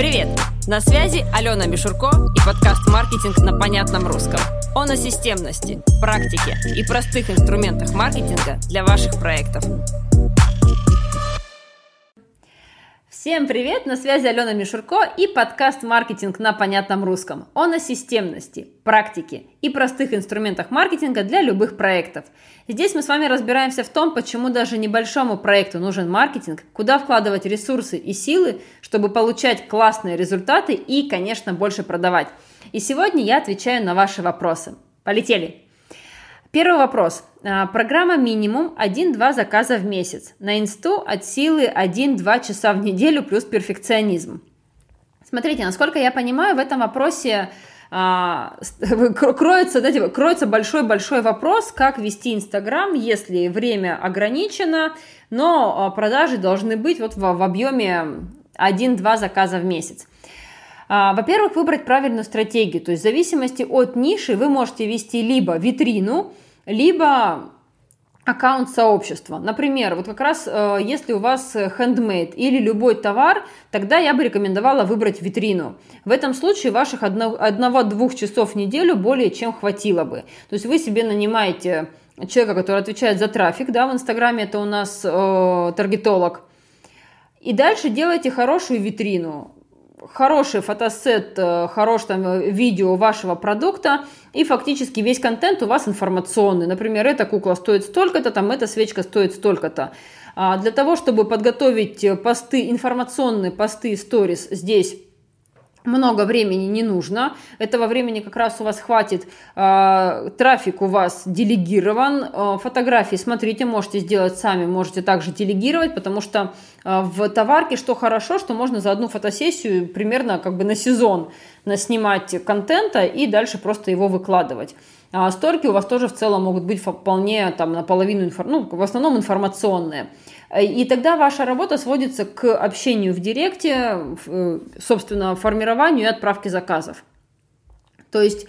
Привет! На связи Алена Мишурко и подкаст «Маркетинг на понятном русском». Он о системности, практике и простых инструментах маркетинга для ваших проектов. Всем привет! На связи Алена Мишурко и подкаст «Маркетинг на понятном русском». Он о системности, практике и простых инструментах маркетинга для любых проектов. Здесь мы с вами разбираемся в том, почему даже небольшому проекту нужен маркетинг, куда вкладывать ресурсы и силы, чтобы получать классные результаты и, конечно, больше продавать. И сегодня я отвечаю на ваши вопросы. Полетели! Первый вопрос. А, программа минимум 1-2 заказа в месяц. На инсту от силы 1-2 часа в неделю плюс перфекционизм. Смотрите, насколько я понимаю, в этом вопросе а, кроется, знаете, кроется большой-большой вопрос, как вести Инстаграм, если время ограничено, но а, продажи должны быть вот в, в объеме 1-2 заказа в месяц. А, во-первых, выбрать правильную стратегию. То есть в зависимости от ниши вы можете вести либо витрину, либо аккаунт сообщества. Например, вот как раз э, если у вас handmade или любой товар, тогда я бы рекомендовала выбрать витрину. В этом случае ваших одного-двух часов в неделю более чем хватило бы. То есть вы себе нанимаете человека, который отвечает за трафик, да, в Инстаграме это у нас э, таргетолог, и дальше делайте хорошую витрину хороший фотосет, э, хорошее там э, видео вашего продукта, и фактически весь контент у вас информационный. Например, эта кукла стоит столько-то, там эта свечка стоит столько-то. А для того, чтобы подготовить э, посты, информационные посты, сторис здесь много времени не нужно. Этого времени как раз у вас хватит. Э, трафик у вас делегирован. Э, фотографии, смотрите, можете сделать сами, можете также делегировать, потому что э, в товарке что хорошо, что можно за одну фотосессию примерно как бы на сезон снимать контента и дальше просто его выкладывать. А сторки у вас тоже в целом могут быть вполне там наполовину, ну, в основном информационные. И тогда ваша работа сводится к общению в директе, э, собственно, формированию и отправке заказов. То есть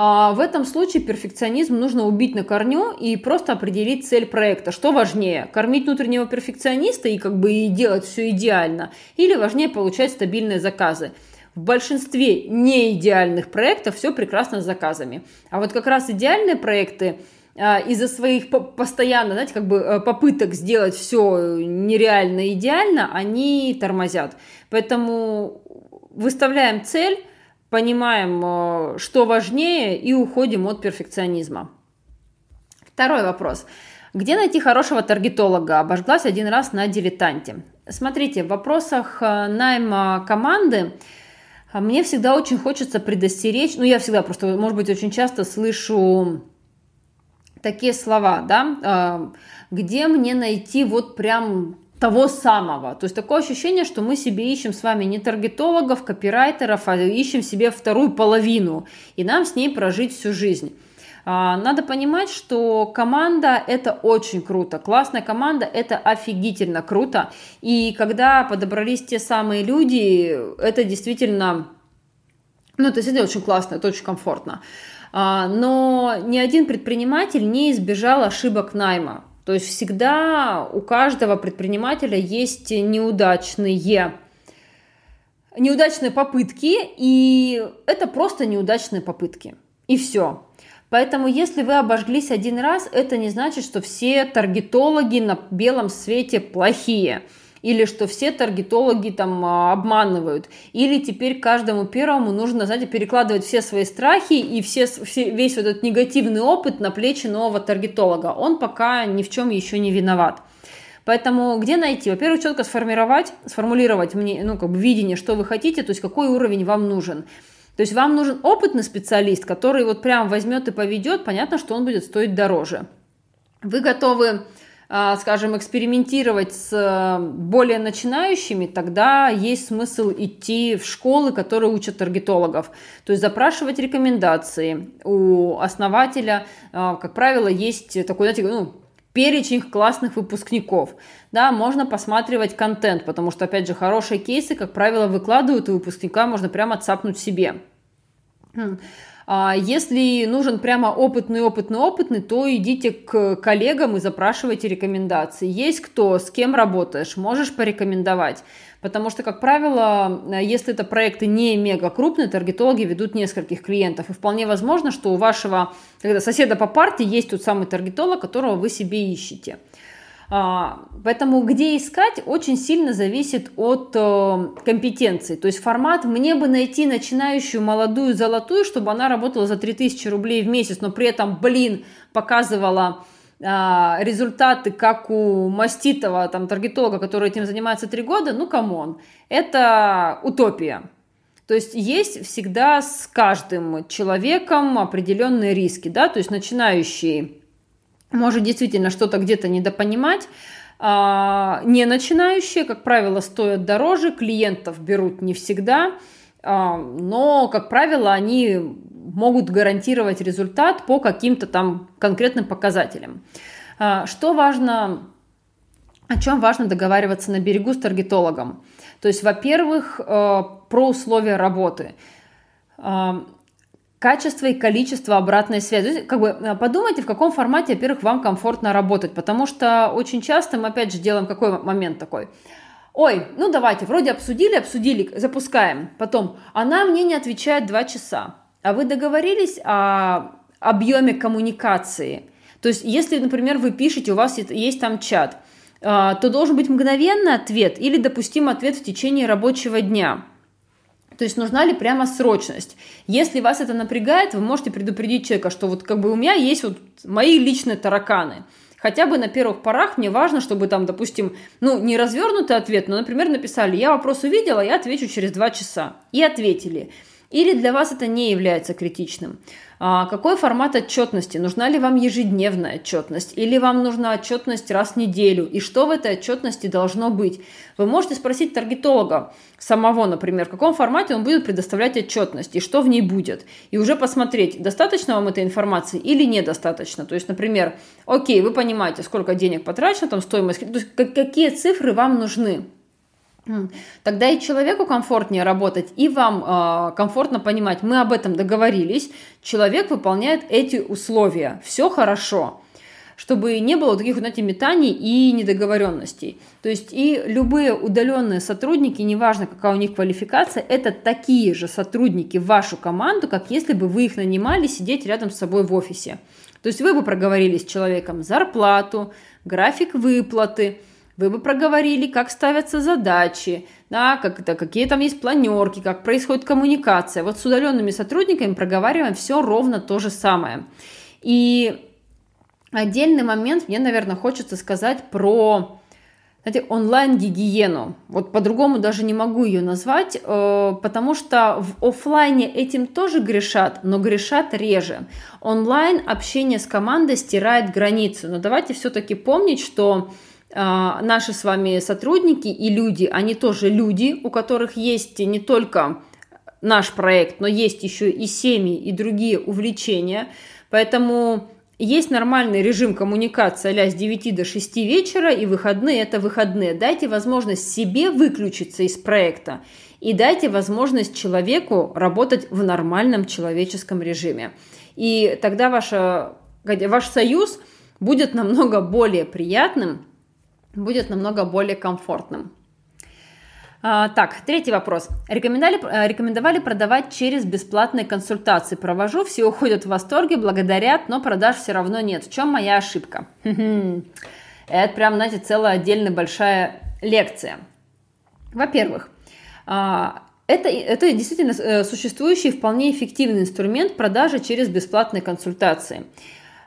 а, в этом случае перфекционизм нужно убить на корню и просто определить цель проекта. Что важнее, кормить внутреннего перфекциониста и как бы и делать все идеально, или важнее получать стабильные заказы. В большинстве неидеальных проектов все прекрасно с заказами. А вот как раз идеальные проекты – а, из-за своих постоянно, знаете, как бы э, попыток сделать все нереально идеально, они тормозят. Поэтому выставляем цель, понимаем, э, что важнее, и уходим от перфекционизма. Второй вопрос. Где найти хорошего таргетолога? Обожглась один раз на дилетанте. Смотрите, в вопросах э, найма команды мне всегда очень хочется предостеречь, ну я всегда просто, может быть, очень часто слышу такие слова, да, а, где мне найти вот прям того самого. То есть такое ощущение, что мы себе ищем с вами не таргетологов, копирайтеров, а ищем себе вторую половину, и нам с ней прожить всю жизнь. А, надо понимать, что команда это очень круто, классная команда это офигительно круто. И когда подобрались те самые люди, это действительно, ну это действительно очень классно, это очень комфортно. А, но ни один предприниматель не избежал ошибок найма. То есть всегда у каждого предпринимателя есть неудачные неудачные попытки, и это просто неудачные попытки. И все. Поэтому, если вы обожглись один раз, это не значит, что все таргетологи на белом свете плохие или что все таргетологи там а, обманывают, или теперь каждому первому нужно, знаете, перекладывать все свои страхи и все, все, весь вот этот негативный опыт на плечи нового таргетолога. Он пока ни в чем еще не виноват. Поэтому где найти? Во-первых, четко сформировать, сформулировать мне, ну, как бы видение, что вы хотите, то есть какой уровень вам нужен. То есть вам нужен опытный специалист, который вот прям возьмет и поведет, понятно, что он будет стоить дороже. Вы готовы а, скажем, экспериментировать с э, более начинающими, тогда есть смысл идти в школы, которые учат таргетологов. То есть запрашивать рекомендации. У основателя, а, как правило, есть такой, знаете, ну, перечень классных выпускников. Да, можно посматривать контент, потому что, опять же, хорошие кейсы, как правило, выкладывают, и выпускника можно прямо цапнуть себе. Хм. А если нужен прямо опытный, опытный, опытный, то идите к коллегам и запрашивайте рекомендации. Есть кто, с кем работаешь, можешь порекомендовать. Потому что, как правило, если это проекты не мега крупные, таргетологи ведут нескольких клиентов. И вполне возможно, что у вашего когда соседа по партии есть тот самый таргетолог, которого вы себе ищете. А, поэтому где искать очень сильно зависит от э, компетенции. То есть формат мне бы найти начинающую молодую золотую, чтобы она работала за 3000 рублей в месяц, но при этом, блин, показывала а, результаты, как у маститого там, таргетолога, который этим занимается три года, ну, come on, это утопия. То есть есть всегда с каждым человеком определенные риски, да, то есть начинающий может действительно что-то где-то недопонимать, а, не начинающие, как правило, стоят дороже, клиентов берут не всегда, а, но, как правило, они могут гарантировать результат по каким-то там конкретным показателям. А, что важно, о чем важно договариваться на берегу с таргетологом? То есть, во-первых, э, про условия работы качество и количество обратной связи. Как бы э, подумайте, в каком формате, во-первых, вам комфортно работать, потому что очень часто мы опять же делаем какой момент такой. Ой, ну давайте, вроде обсудили, обсудили, запускаем. Потом, она мне не отвечает два часа. А вы договорились о объеме коммуникации. То есть, если, например, вы пишете, у вас есть там чат, э, то должен быть мгновенный ответ или допустим ответ в течение рабочего дня. То есть нужна ли прямо срочность? Если вас это напрягает, вы можете предупредить человека, что вот как бы у меня есть вот мои личные тараканы. Хотя бы на первых порах мне важно, чтобы там, допустим, ну, не развернутый ответ, но, например, написали, я вопрос увидела, я отвечу через два часа. И ответили. Или для вас это не является критичным? А, какой формат отчетности? Нужна ли вам ежедневная отчетность? Или вам нужна отчетность раз в неделю? И что в этой отчетности должно быть? Вы можете спросить таргетолога самого, например, в каком формате он будет предоставлять отчетность и что в ней будет. И уже посмотреть, достаточно вам этой информации или недостаточно. То есть, например, окей, вы понимаете, сколько денег потрачено, там стоимость, то есть какие цифры вам нужны. Тогда и человеку комфортнее работать, и вам э, комфортно понимать, мы об этом договорились, человек выполняет эти условия, все хорошо, чтобы не было таких, знаете, метаний и недоговоренностей. То есть и любые удаленные сотрудники, неважно какая у них квалификация, это такие же сотрудники в вашу команду, как если бы вы их нанимали сидеть рядом с собой в офисе. То есть вы бы проговорили с человеком зарплату, график выплаты, вы бы проговорили, как ставятся задачи, да, как это, какие там есть планерки, как происходит коммуникация. Вот с удаленными сотрудниками проговариваем все ровно то же самое. И отдельный момент мне, наверное, хочется сказать про знаете, онлайн-гигиену. Вот по-другому даже не могу ее назвать, э, потому что в офлайне этим тоже грешат, но грешат реже. Онлайн общение с командой стирает границу. Но давайте все-таки помнить, что наши с вами сотрудники и люди, они тоже люди, у которых есть не только наш проект, но есть еще и семьи и другие увлечения. Поэтому есть нормальный режим коммуникации а с 9 до 6 вечера, и выходные – это выходные. Дайте возможность себе выключиться из проекта и дайте возможность человеку работать в нормальном человеческом режиме. И тогда ваша, ваш союз будет намного более приятным, будет намного более комфортным. А, так, третий вопрос. Рекомендовали, э, рекомендовали продавать через бесплатные консультации. Провожу, все уходят в восторге, благодарят, но продаж все равно нет. В чем моя ошибка? Это прям, знаете, целая отдельная большая лекция. Во-первых, а, это, это действительно э, существующий вполне эффективный инструмент продажи через бесплатные консультации.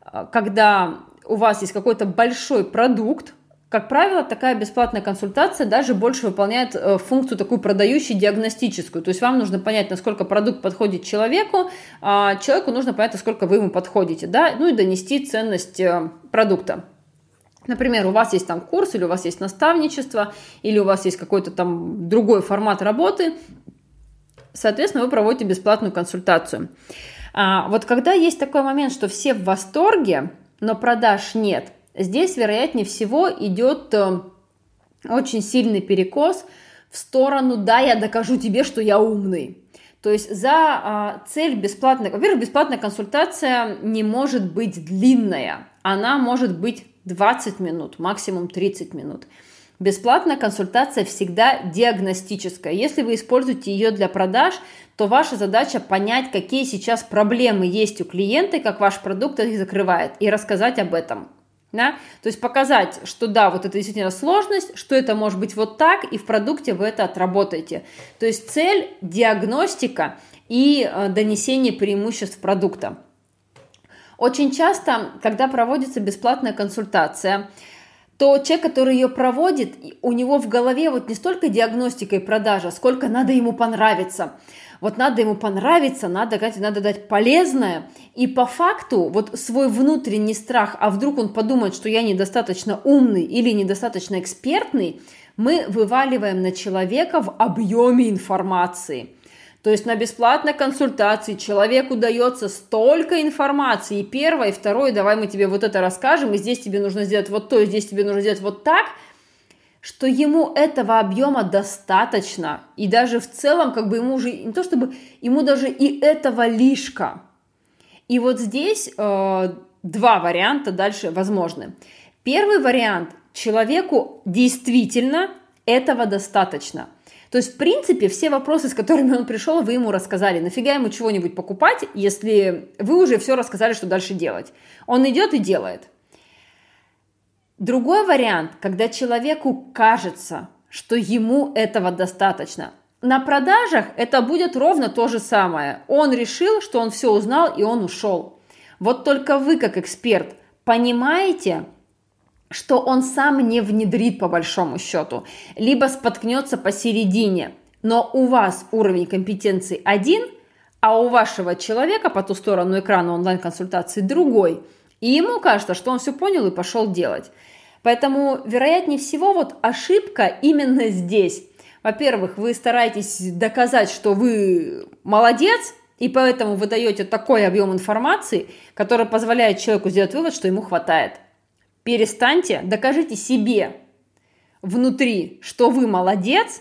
А, когда у вас есть какой-то большой продукт, как правило, такая бесплатная консультация даже больше выполняет э, функцию такую продающую диагностическую. То есть вам нужно понять, насколько продукт подходит человеку, а человеку нужно понять, насколько вы ему подходите, да, ну и донести ценность э, продукта. Например, у вас есть там курс, или у вас есть наставничество, или у вас есть какой-то там другой формат работы, соответственно, вы проводите бесплатную консультацию. А вот когда есть такой момент, что все в восторге, но продаж нет, Здесь, вероятнее всего, идет э, очень сильный перекос в сторону «да, я докажу тебе, что я умный». То есть за а, цель бесплатной, во-первых, бесплатная консультация не может быть длинная, она может быть 20 минут, максимум 30 минут. Бесплатная консультация всегда диагностическая. Если вы используете ее для продаж, то ваша задача понять, какие сейчас проблемы есть у клиента, как ваш продукт их закрывает, и рассказать об этом. Да? То есть показать, что да, вот это действительно сложность, что это может быть вот так, и в продукте вы это отработаете. То есть цель – диагностика и э, донесение преимуществ продукта. Очень часто, когда проводится бесплатная консультация, то человек, который ее проводит, у него в голове вот не столько диагностика и продажа, сколько надо ему понравиться. Вот надо ему понравиться, надо, надо дать полезное. И по факту вот свой внутренний страх, а вдруг он подумает, что я недостаточно умный или недостаточно экспертный, мы вываливаем на человека в объеме информации. То есть на бесплатной консультации человеку дается столько информации. И первое, и второе, давай мы тебе вот это расскажем, и здесь тебе нужно сделать вот то, и здесь тебе нужно сделать вот так, что ему этого объема достаточно. И даже в целом, как бы ему уже, не то чтобы, ему даже и этого лишка. И вот здесь э, два варианта дальше возможны. Первый вариант. Человеку действительно этого достаточно. То есть, в принципе, все вопросы, с которыми он пришел, вы ему рассказали. Нафига ему чего-нибудь покупать, если вы уже все рассказали, что дальше делать. Он идет и делает. Другой вариант, когда человеку кажется, что ему этого достаточно. На продажах это будет ровно то же самое. Он решил, что он все узнал, и он ушел. Вот только вы, как эксперт, понимаете, что он сам не внедрит по большому счету, либо споткнется посередине, но у вас уровень компетенции один, а у вашего человека по ту сторону экрана онлайн-консультации другой, и ему кажется, что он все понял и пошел делать. Поэтому, вероятнее всего, вот ошибка именно здесь. Во-первых, вы стараетесь доказать, что вы молодец, и поэтому вы даете такой объем информации, который позволяет человеку сделать вывод, что ему хватает. Перестаньте, докажите себе внутри, что вы молодец,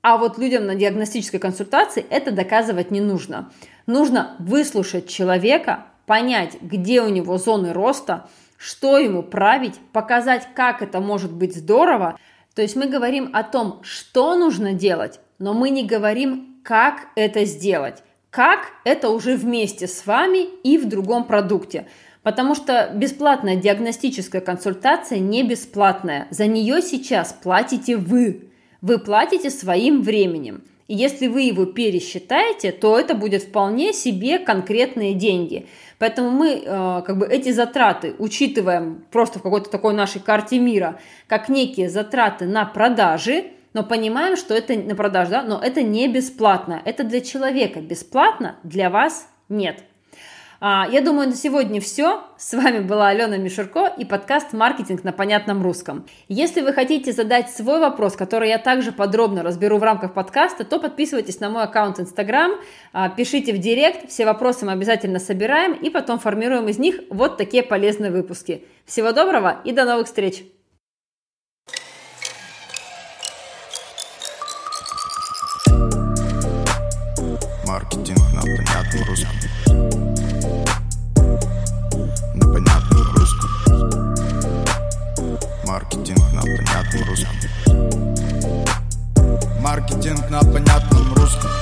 а вот людям на диагностической консультации это доказывать не нужно. Нужно выслушать человека, понять, где у него зоны роста, что ему править, показать, как это может быть здорово. То есть мы говорим о том, что нужно делать, но мы не говорим, как это сделать. Как это уже вместе с вами и в другом продукте. Потому что бесплатная диагностическая консультация не бесплатная. За нее сейчас платите вы. Вы платите своим временем. И если вы его пересчитаете, то это будет вполне себе конкретные деньги. Поэтому мы э, как бы эти затраты учитываем просто в какой-то такой нашей карте мира, как некие затраты на продажи, но понимаем, что это на продажу, да, но это не бесплатно. Это для человека бесплатно, для вас нет. А, я думаю, на сегодня все. С вами была Алена Мишурко и подкаст «Маркетинг на понятном русском». Если вы хотите задать свой вопрос, который я также подробно разберу в рамках подкаста, то подписывайтесь на мой аккаунт Инстаграм, а, пишите в директ, все вопросы мы обязательно собираем и потом формируем из них вот такие полезные выпуски. Всего доброго и до новых встреч! Маркетинг на понятном русском. Маркетинг на понятном русском. Маркетинг на понятном русском.